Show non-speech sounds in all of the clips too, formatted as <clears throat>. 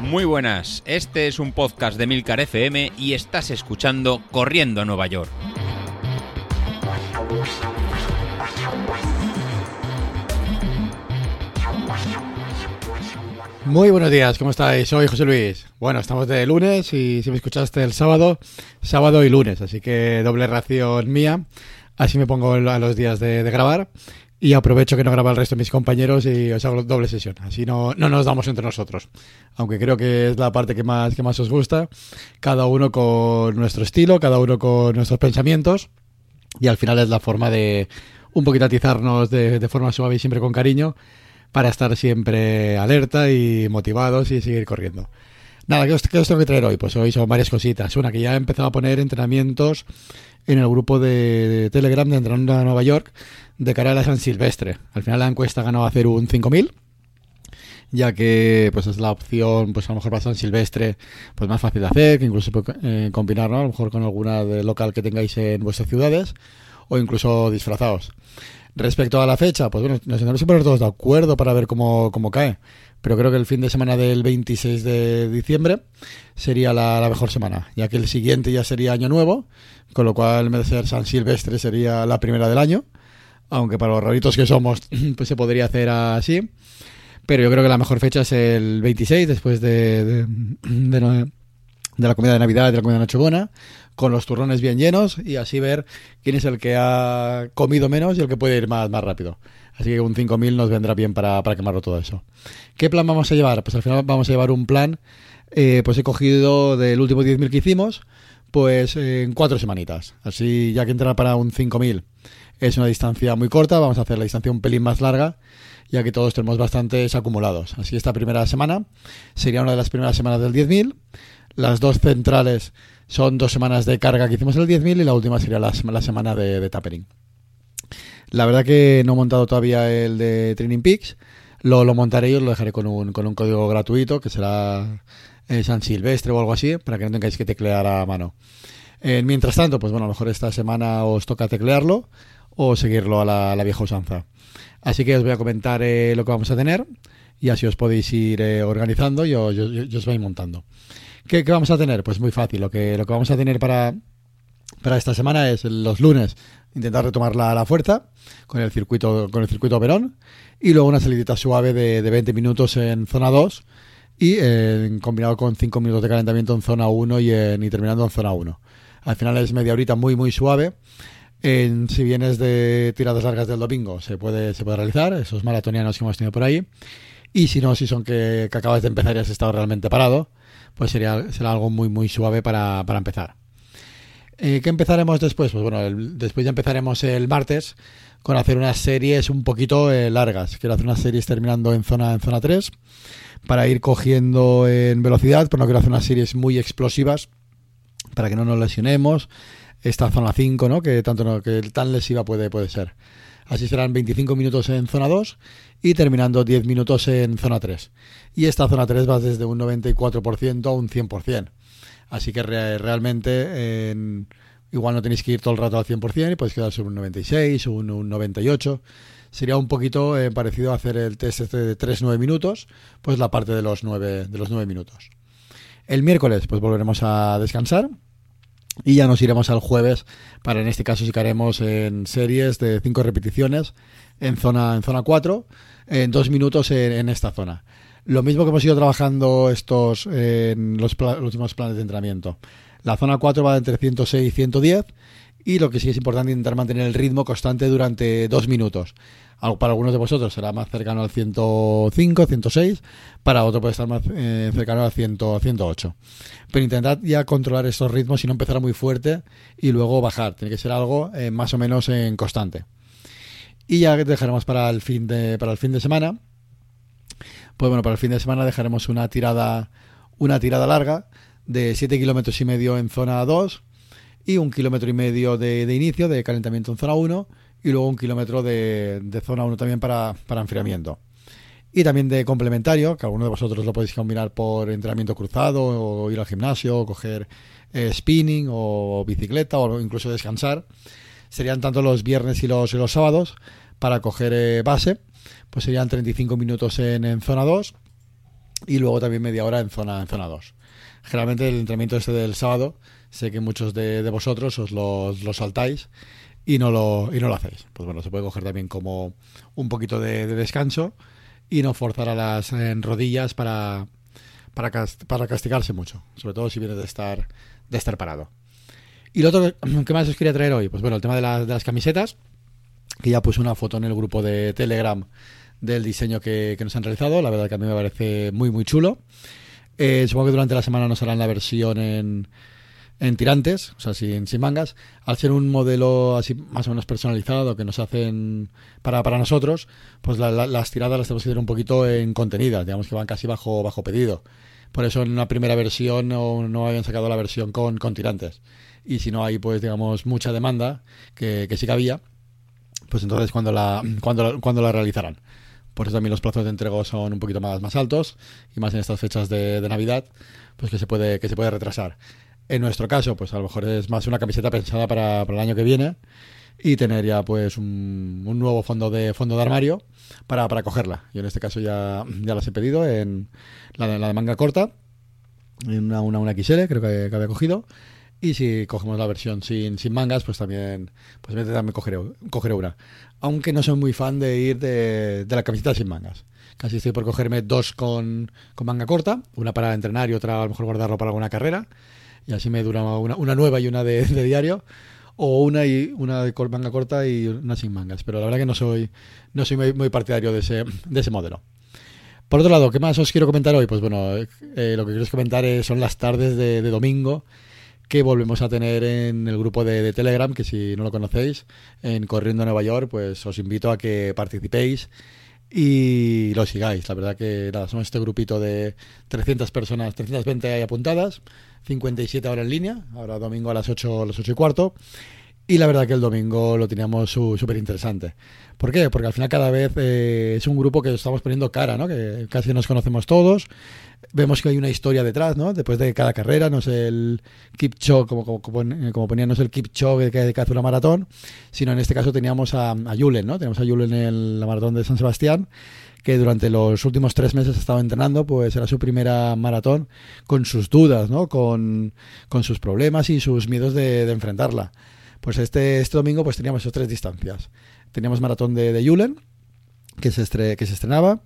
Muy buenas, este es un podcast de Milcar FM y estás escuchando Corriendo a Nueva York. Muy buenos días, ¿cómo estáis? Soy José Luis. Bueno, estamos de lunes y si me escuchaste el sábado, sábado y lunes, así que doble ración mía. Así me pongo a los días de, grabar y aprovecho que no graba el resto de mis compañeros y os hago doble sesión. Así no, no nos damos entre nosotros. Aunque creo que es la parte que más, que más os gusta. Cada uno con nuestro estilo, cada uno con nuestros pensamientos. Y al final es la forma de un poquito atizarnos de, de forma suave y siempre con cariño para estar siempre alerta y motivados y seguir corriendo. Nada, ¿qué os, tengo que traer hoy? Pues hoy son varias cositas. Una, que ya he empezado a poner entrenamientos en el grupo de, Telegram de Entrenando a Nueva York de cara a la San Silvestre. Al final la encuesta ganó hacer un 5000 ya que pues es la opción pues a lo mejor para San Silvestre pues más fácil de hacer, que incluso eh, combinar a lo mejor con alguna de local que tengáis en vuestras ciudades o incluso disfrazados. Respecto a la fecha, pues bueno, nos tendremos que poner todos de acuerdo para ver cómo, cómo cae. Pero creo que el fin de semana del 26 de diciembre sería la, mejor semana, ya que el siguiente ya sería Año Nuevo, con lo cual, ser San Silvestre, sería la primera del año. Aunque para los raritos que somos, <clears throat> pues se podría hacer así. Pero yo creo que la mejor fecha es el 26, después de, de, de la comida de Navidad, de la comida de Nochebuena, con los turrones bien llenos y así ver quién es el que ha comido menos y el que puede ir más, más rápido. Así que un 5000 nos vendrá bien para, para quemarlo todo eso. ¿Qué plan vamos a llevar? Pues al final vamos a llevar un plan, eh, pues he cogido del último 10.000 que hicimos, pues en cuatro semanitas. Así ya que entrar para un 5000 es una distancia muy corta, vamos a hacer la distancia un pelín más larga ya que todos tenemos bastantes acumulados. Así esta primera semana sería una de las primeras semanas del 10.000 las dos centrales son dos semanas de carga que hicimos el 10.000 y la última sería la, semana de, tapering. La verdad que no he montado todavía el de Training Peaks. Lo, lo montaré y os lo dejaré con un, con un código gratuito que será eh, San Silvestre o algo así para que no tengáis que teclear a mano. Eh, mientras tanto, pues bueno, a lo mejor esta semana os toca teclearlo o seguirlo a la, vieja usanza. Así que os voy a comentar eh, lo que vamos a tener y así os podéis ir organizando y os, os vais montando. ¿Qué, vamos a tener? Pues muy fácil. Lo que, lo que vamos a tener para, para esta semana es los lunes intentar retomar la, la fuerza con el circuito con el circuito Verón y luego una salidita suave de, de 20 minutos en zona 2 y eh, combinado con 5 minutos de calentamiento en zona 1 y, y terminando en zona 1. Al final es media horita muy muy suave. En, si vienes de tiradas largas del domingo se puede, se puede realizar, esos maratonianos que hemos tenido por ahí. Y si no, si son que, que acabas de empezar y has estado realmente parado, pues sería, será algo muy, muy suave para, para empezar. Eh, ¿Qué empezaremos después? Pues bueno, después ya empezaremos el martes con hacer unas series un poquito eh, largas. Quiero hacer unas series terminando en zona, en zona 3 para ir cogiendo en velocidad, pero no quiero hacer unas series muy explosivas para que no nos lesionemos. Esta zona 5, ¿no? Que tanto no, que tan lesiva puede, puede ser. Así serán 25 minutos en zona 2 y terminando 10 minutos en zona 3. Y esta zona 3 va desde un 94% a un 100%. Así que realmente igual no tenéis que ir todo el rato al 100% y podéis quedar sobre un 96 o un, 98. Sería un poquito eh, parecido a hacer el test este de 3-9 minutos, pues la parte de los 9, de los 9 minutos. El miércoles pues volveremos a descansar y ya nos iremos al jueves para en este caso si haremos en series de 5 repeticiones en zona, en zona 4, en dos minutos en, esta zona. Lo mismo que hemos ido trabajando estos en los, últimos planes de entrenamiento. La zona 4 va entre 106 y 110 y lo que sí es importante es intentar mantener el ritmo constante durante dos minutos. Para algunos de vosotros será más cercano al 105, 106, para otros puede estar más eh, cercano al 100, 108. Pero intentad ya controlar estos ritmos y no empezar muy fuerte y luego bajar. Tiene que ser algo eh, más o menos en constante. Y ya dejaremos para el fin de, para el fin de semana. Pues bueno, para el fin de semana dejaremos una tirada, una tirada larga de 7 kilómetros y medio en zona 2 y un kilómetro y medio de, inicio de calentamiento en zona 1 y luego un kilómetro de, zona 1 también para, para, enfriamiento. Y también de complementario, que alguno de vosotros lo podéis combinar por entrenamiento cruzado o ir al gimnasio o coger eh, spinning o bicicleta o incluso descansar serían tanto los viernes y los, los sábados para coger eh, base pues serían 35 minutos en, en zona 2 y luego también media hora en zona, en zona 2. Generalmente el entrenamiento este del sábado, sé que muchos de, de vosotros os los, los saltáis y no, lo, y no lo hacéis. Pues bueno, se puede coger también como un poquito de, de descanso y no forzar a las rodillas para, para, para, castigarse mucho, sobre todo si viene de estar, de estar parado. Y lo otro que <clears throat> más os quería traer hoy, pues bueno, el tema de, la, de las camisetas, que ya puse una foto en el grupo de Telegram del diseño que, que, nos han realizado. La verdad que a mí me parece muy, muy chulo. Eh, supongo que durante la semana nos harán la versión en, en tirantes, o sea, sin, sin, mangas. Al ser un modelo así más o menos personalizado que nos hacen para, para nosotros, pues la, la, las tiradas las tenemos que hacer un poquito en contenidas, digamos que van casi bajo, bajo pedido. Por eso en una primera versión no, no habían sacado la versión con, con tirantes. Y si no hay, pues digamos, mucha demanda, que, que sí que había, pues entonces cuando la, cuando, cuando la realizarán. Por eso también los plazos de entrega son un poquito más, más altos y más en estas fechas de, de, Navidad, pues que se puede, que se puede retrasar. En nuestro caso, pues a lo mejor es más una camiseta pensada para, para el año que viene y tener ya pues un, un, nuevo fondo de fondo de armario para, para cogerla. Yo en este caso ya, ya las he pedido en la la de manga corta, en una, una, una XL, creo que, que había cogido. Y si cogemos la versión sin, sin mangas, pues también, pues también cogeré, cogeré una. Aunque no soy muy fan de ir de, de la camiseta sin mangas. Casi estoy por cogerme dos con, con, manga corta, una para entrenar y otra a lo mejor guardarlo para alguna carrera. Y así me dura una, una nueva y una de, diario. O una y una de manga corta y una sin mangas. Pero la verdad que no soy, no soy muy, muy partidario de ese, de ese modelo. Por otro lado, ¿qué más os quiero comentar hoy? Pues bueno, eh, lo que quiero comentar es, son las tardes de, de domingo que volvemos a tener en el grupo de, Telegram, que si no lo conocéis, en Corriendo Nueva York, pues os invito a que participéis y lo sigáis. La verdad que nada, somos este grupito de 300 personas, 320 hay apuntadas, 57 ahora en línea, ahora domingo a las 8, a las 8 y cuarto. Y la verdad que el domingo lo teníamos súper interesante. ¿Por qué? Porque al final cada vez eh, es un grupo que estamos poniendo cara, ¿no? Que casi nos conocemos todos. Vemos que hay una historia detrás, ¿no? Después de cada carrera, no es el Kipchoge, como, como, como ponía, no es el Kipchoge que, que hace una maratón, sino en este caso teníamos a, a Julen, ¿no? Tenemos a Julen en la maratón de San Sebastián, que durante los últimos tres meses ha estado entrenando, pues era su primera maratón con sus dudas, ¿no? Con, con sus problemas y sus miedos de enfrentarla. Pues este, este domingo pues teníamos esas tres distancias. Teníamos maratón de, de Julen, que se, estre, que se estrenaba.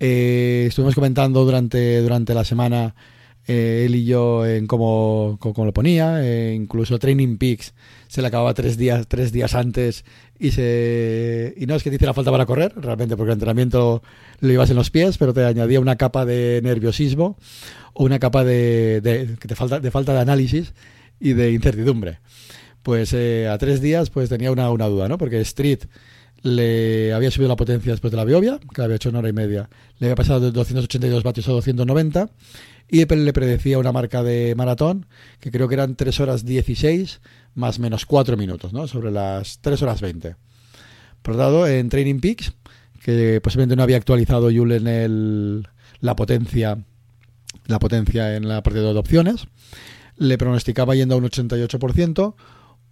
Eh, estuvimos comentando durante, durante la semana eh, él y yo en cómo, cómo, lo ponía. Eh, incluso Training Peaks se le acababa tres días, tres días antes y se y no es que te hiciera falta para correr, realmente porque el entrenamiento lo ibas en los pies, pero te añadía una capa de nerviosismo o una capa de, de, te falta, de falta de análisis y de incertidumbre pues eh, a tres días pues tenía una, una, duda, ¿no? Porque Street le había subido la potencia después de la Biovia, que la había hecho en hora y media. Le había pasado de 282 vatios a 290 y le predecía una marca de maratón que creo que eran 3 horas 16 más menos 4 minutos, ¿no? Sobre las 3 horas 20. Por otro en Training Peaks, que posiblemente no había actualizado Julen el, la potencia la potencia en la partida de opciones, le pronosticaba yendo a un 88%,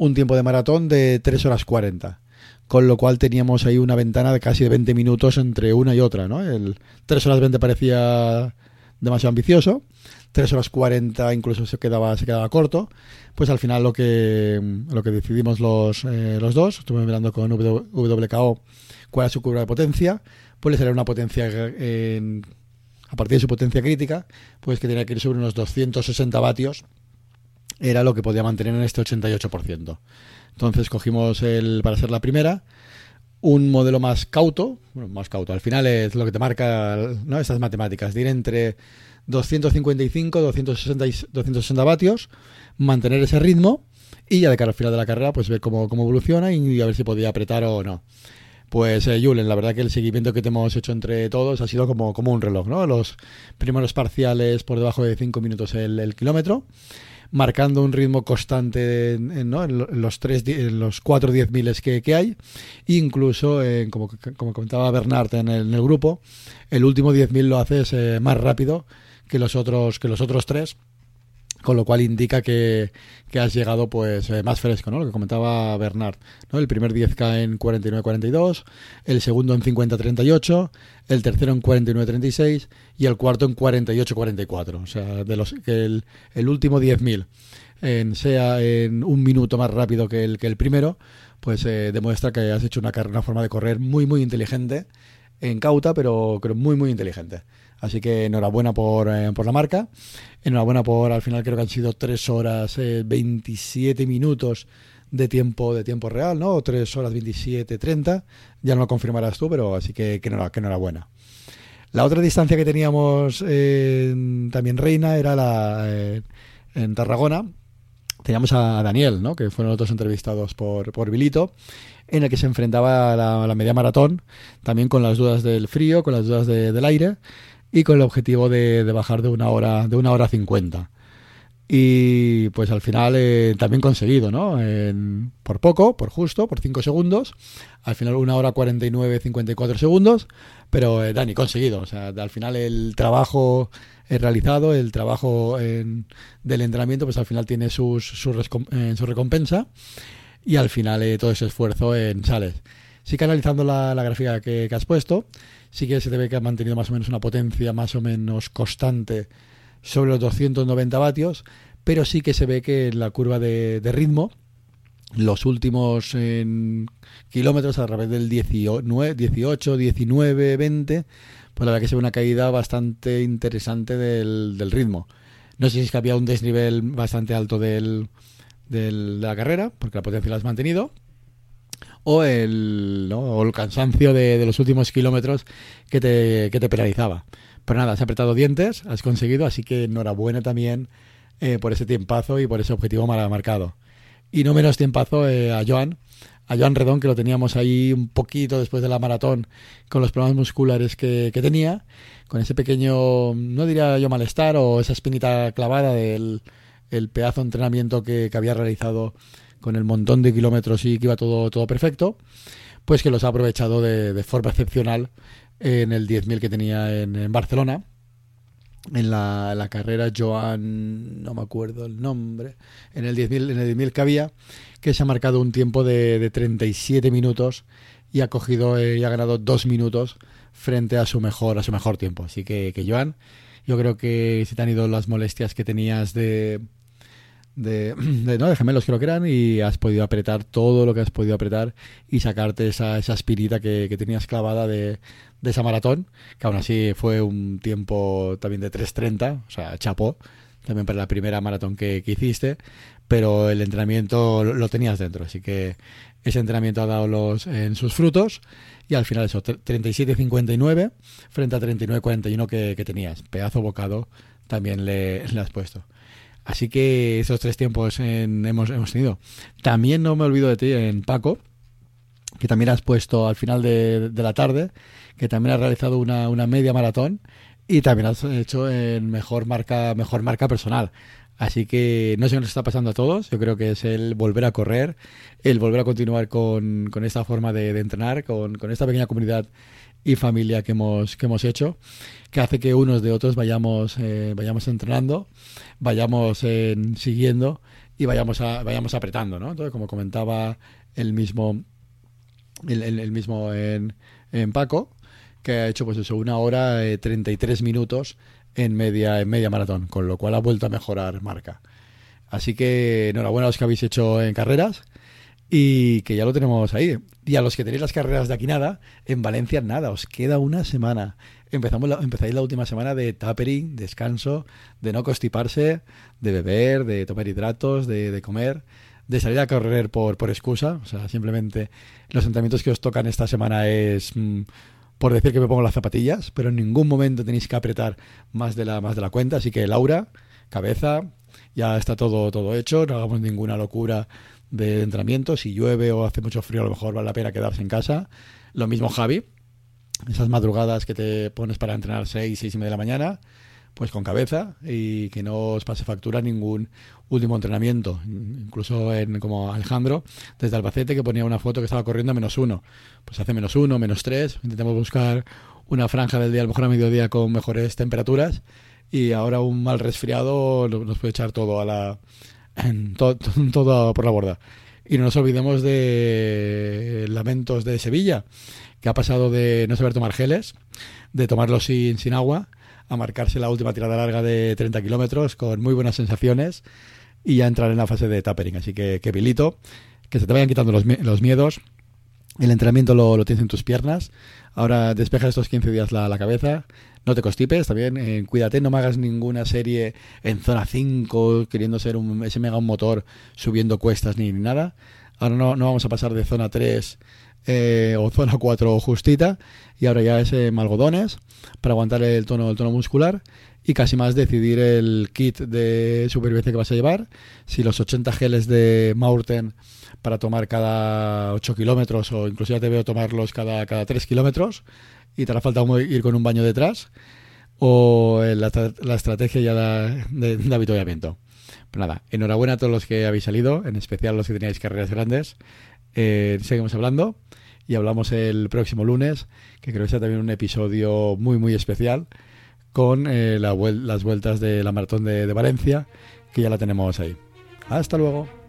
un tiempo de maratón de 3 horas 40. Con lo cual teníamos ahí una ventana de casi de 20 minutos entre una y otra. ¿no? El 3 horas 20 parecía demasiado ambicioso. 3 horas 40 incluso se quedaba, se quedaba corto. Pues al final lo que, lo que decidimos los, eh, los dos, estuvimos mirando con WKO cuál es su curva de potencia, pues le sale una potencia en, a partir de su potencia crítica, pues que tenía que ir sobre unos 260 vatios era lo que podía mantener en este 88%. Entonces cogimos el, para ser la primera, un modelo más cauto, bueno, más cauto, al final es lo que te marca ¿no? estas matemáticas, de ir entre 255, 260, 260 vatios, mantener ese ritmo y ya de cara al final de la carrera pues ver cómo, cómo evoluciona y a ver si podía apretar o no. Pues eh, Julen, la verdad que el seguimiento que te hemos hecho entre todos ha sido como, como un reloj, ¿no? Los primeros parciales por debajo de 5 minutos el, el kilómetro marcando un ritmo constante en, los tres en los cuatro diez miles que, que, hay. Incluso en, como, como comentaba Bernard en el, en el grupo el último diez mil lo haces eh, más rápido que los otros que los otros tres con lo cual indica que, has llegado pues eh, más fresco, ¿no? Lo que comentaba Bernard, ¿no? El primer 10K en 49.42, el segundo en 50.38, el tercero en 49.36 y el cuarto en 48.44. O sea, de los que el, último 10.000 en, sea en un minuto más rápido que el, que el primero, pues eh, demuestra que has hecho una, una forma de correr muy, muy inteligente, en cauta, pero, pero muy, muy inteligente. Así que enhorabuena por, eh, por la marca. Enhorabuena por, al final creo que han sido 3 horas 27 eh, minutos de tiempo de tiempo real, ¿no? O 3 horas 27, 30. Ya no lo confirmarás tú, pero así que, que, enhorabuena. La otra distancia que teníamos también reina era la en Tarragona. Teníamos a Daniel, ¿no? que fueron los dos entrevistados por, por Vilito, en el que se enfrentaba a la, media maratón, también con las dudas del frío, con las dudas del aire y con el objetivo de, bajar de una hora de una hora cincuenta. Y pues al final eh, también conseguido, ¿no? por poco, por justo, por 5 segundos, al final una hora 49, 54 segundos, pero eh, Dani, conseguido, o sea, al final el trabajo realizado, el trabajo del entrenamiento, pues al final tiene sus, su, su recompensa. Y al final eh, todo ese esfuerzo en sales. Sí que analizando la, gráfica que, has puesto, sí que se te ve que ha mantenido más o menos una potencia más o menos constante sobre los 290 vatios, pero sí que se ve que la curva de, ritmo, los últimos kilómetros a través del 18, 19, 20, pues la verdad que se ve una caída bastante interesante del, ritmo. No sé si es que había un desnivel bastante alto del, de la carrera, porque la potencia la has mantenido, o el, o el cansancio de, los últimos kilómetros que te, que te penalizaba. Pero nada, has apretado dientes, has conseguido, así que enhorabuena también eh, por ese tiempazo y por ese objetivo mal marcado. Y no menos tiempazo eh, a Joan, a Joan Redón, que lo teníamos ahí un poquito después de la maratón con los problemas musculares que, tenía, con ese pequeño, no diría yo malestar, o esa espinita clavada del el pedazo de entrenamiento que, había realizado con el montón de kilómetros y que iba todo, todo perfecto, pues que los ha aprovechado de forma excepcional en el 10.000 que tenía en, Barcelona. En la, carrera Joan, no me acuerdo el nombre, en el 10.000 en el 10 que había, que se ha marcado un tiempo de, de 37 minutos y ha cogido eh, y ha ganado dos minutos frente a su mejor a su mejor tiempo. Así que, Joan, yo creo que si te han ido las molestias que tenías de, de, ¿no? de gemelos creo que eran y has podido apretar todo lo que has podido apretar y sacarte esa, esa espirita que, que tenías clavada de, de, esa maratón, que aún así fue un tiempo también de 3.30, o sea, chapó, también para la primera maratón que, hiciste, pero el entrenamiento lo, tenías dentro, así que ese entrenamiento ha dado los, en sus frutos y al final eso, 37.59 frente a 39.41 que, que tenías, pedazo bocado también le, le has puesto. Así que esos tres tiempos hemos, hemos tenido. También no me olvido de ti en Paco, que también has puesto al final de, la tarde, que también has realizado una, una, media maratón y también has hecho en mejor marca, mejor marca personal. Así que no sé qué nos está pasando a todos. Yo creo que es el volver a correr, el volver a continuar con, con esta forma de, entrenar, con, con, esta pequeña comunidad y familia que hemos, que hemos hecho, que hace que unos de otros vayamos, eh, vayamos entrenando, vayamos eh, siguiendo y vayamos, a, vayamos apretando, ¿no? Entonces, como comentaba el mismo, el, mismo en, en, Paco, que ha hecho pues eso, una hora eh, 33 minutos en media, en media maratón, con lo cual ha vuelto a mejorar marca. Así que enhorabuena a los que habéis hecho en carreras y que ya lo tenemos ahí. Y a los que tenéis las carreras de aquí nada, en Valencia nada, os queda una semana. Empezamos la, empezáis la última semana de tapering, descanso, de no constiparse, de beber, de tomar hidratos, de, comer, de salir a correr por, por excusa. O sea, simplemente los entrenamientos que os tocan esta semana es mm, por decir que me pongo las zapatillas, pero en ningún momento tenéis que apretar más de la, más de la cuenta. Así que Laura, cabeza, ya está todo, todo hecho, no hagamos ninguna locura de entrenamiento. Si llueve o hace mucho frío, a lo mejor vale la pena quedarse en casa. Lo mismo Javi, esas madrugadas que te pones para entrenar 6, 6 y media de la mañana, pues con cabeza y que no os pase factura ningún último entrenamiento. Incluso en, como Alejandro, desde Albacete, que ponía una foto que estaba corriendo a menos uno. Pues hace menos uno, menos tres. Intentamos buscar una franja del día, a lo mejor a mediodía, con mejores temperaturas y ahora un mal resfriado nos puede echar todo a la <clears throat> todo, <laughs> todo por la borda. Y no nos olvidemos de Lamentos de Sevilla, que ha pasado de no saber tomar geles, de tomarlo sin, sin agua, a marcarse la última tirada larga de 30 kilómetros con muy buenas sensaciones y ya entrar en la fase de tapering. Así que, que Pilito, que se te vayan quitando los, los miedos. El entrenamiento lo, lo, tienes en tus piernas. Ahora despeja estos 15 días la, la cabeza. No te constipes, también eh, cuídate, no me hagas ninguna serie en zona 5, queriendo ser un, ese mega motor subiendo cuestas ni, ni nada. Ahora no, no, vamos a pasar de zona 3 eh, o zona 4 justita y ahora ya es eh, algodones para aguantar el tono, el tono muscular y casi más decidir el kit de supervivencia que vas a llevar, si los 80 geles de Maurten para tomar cada 8 kilómetros o incluso ya te veo tomarlos cada, cada 3 kilómetros y te hará falta ir con un baño detrás o la, la estrategia ya de, de, de avituallamiento. Pues nada, enhorabuena a todos los que habéis salido, en especial los que teníais carreras grandes. Eh, seguimos hablando y hablamos el próximo lunes, que creo que será también un episodio muy, muy especial con eh, la, las vueltas de la maratón de Valencia, que ya la tenemos ahí. Hasta luego.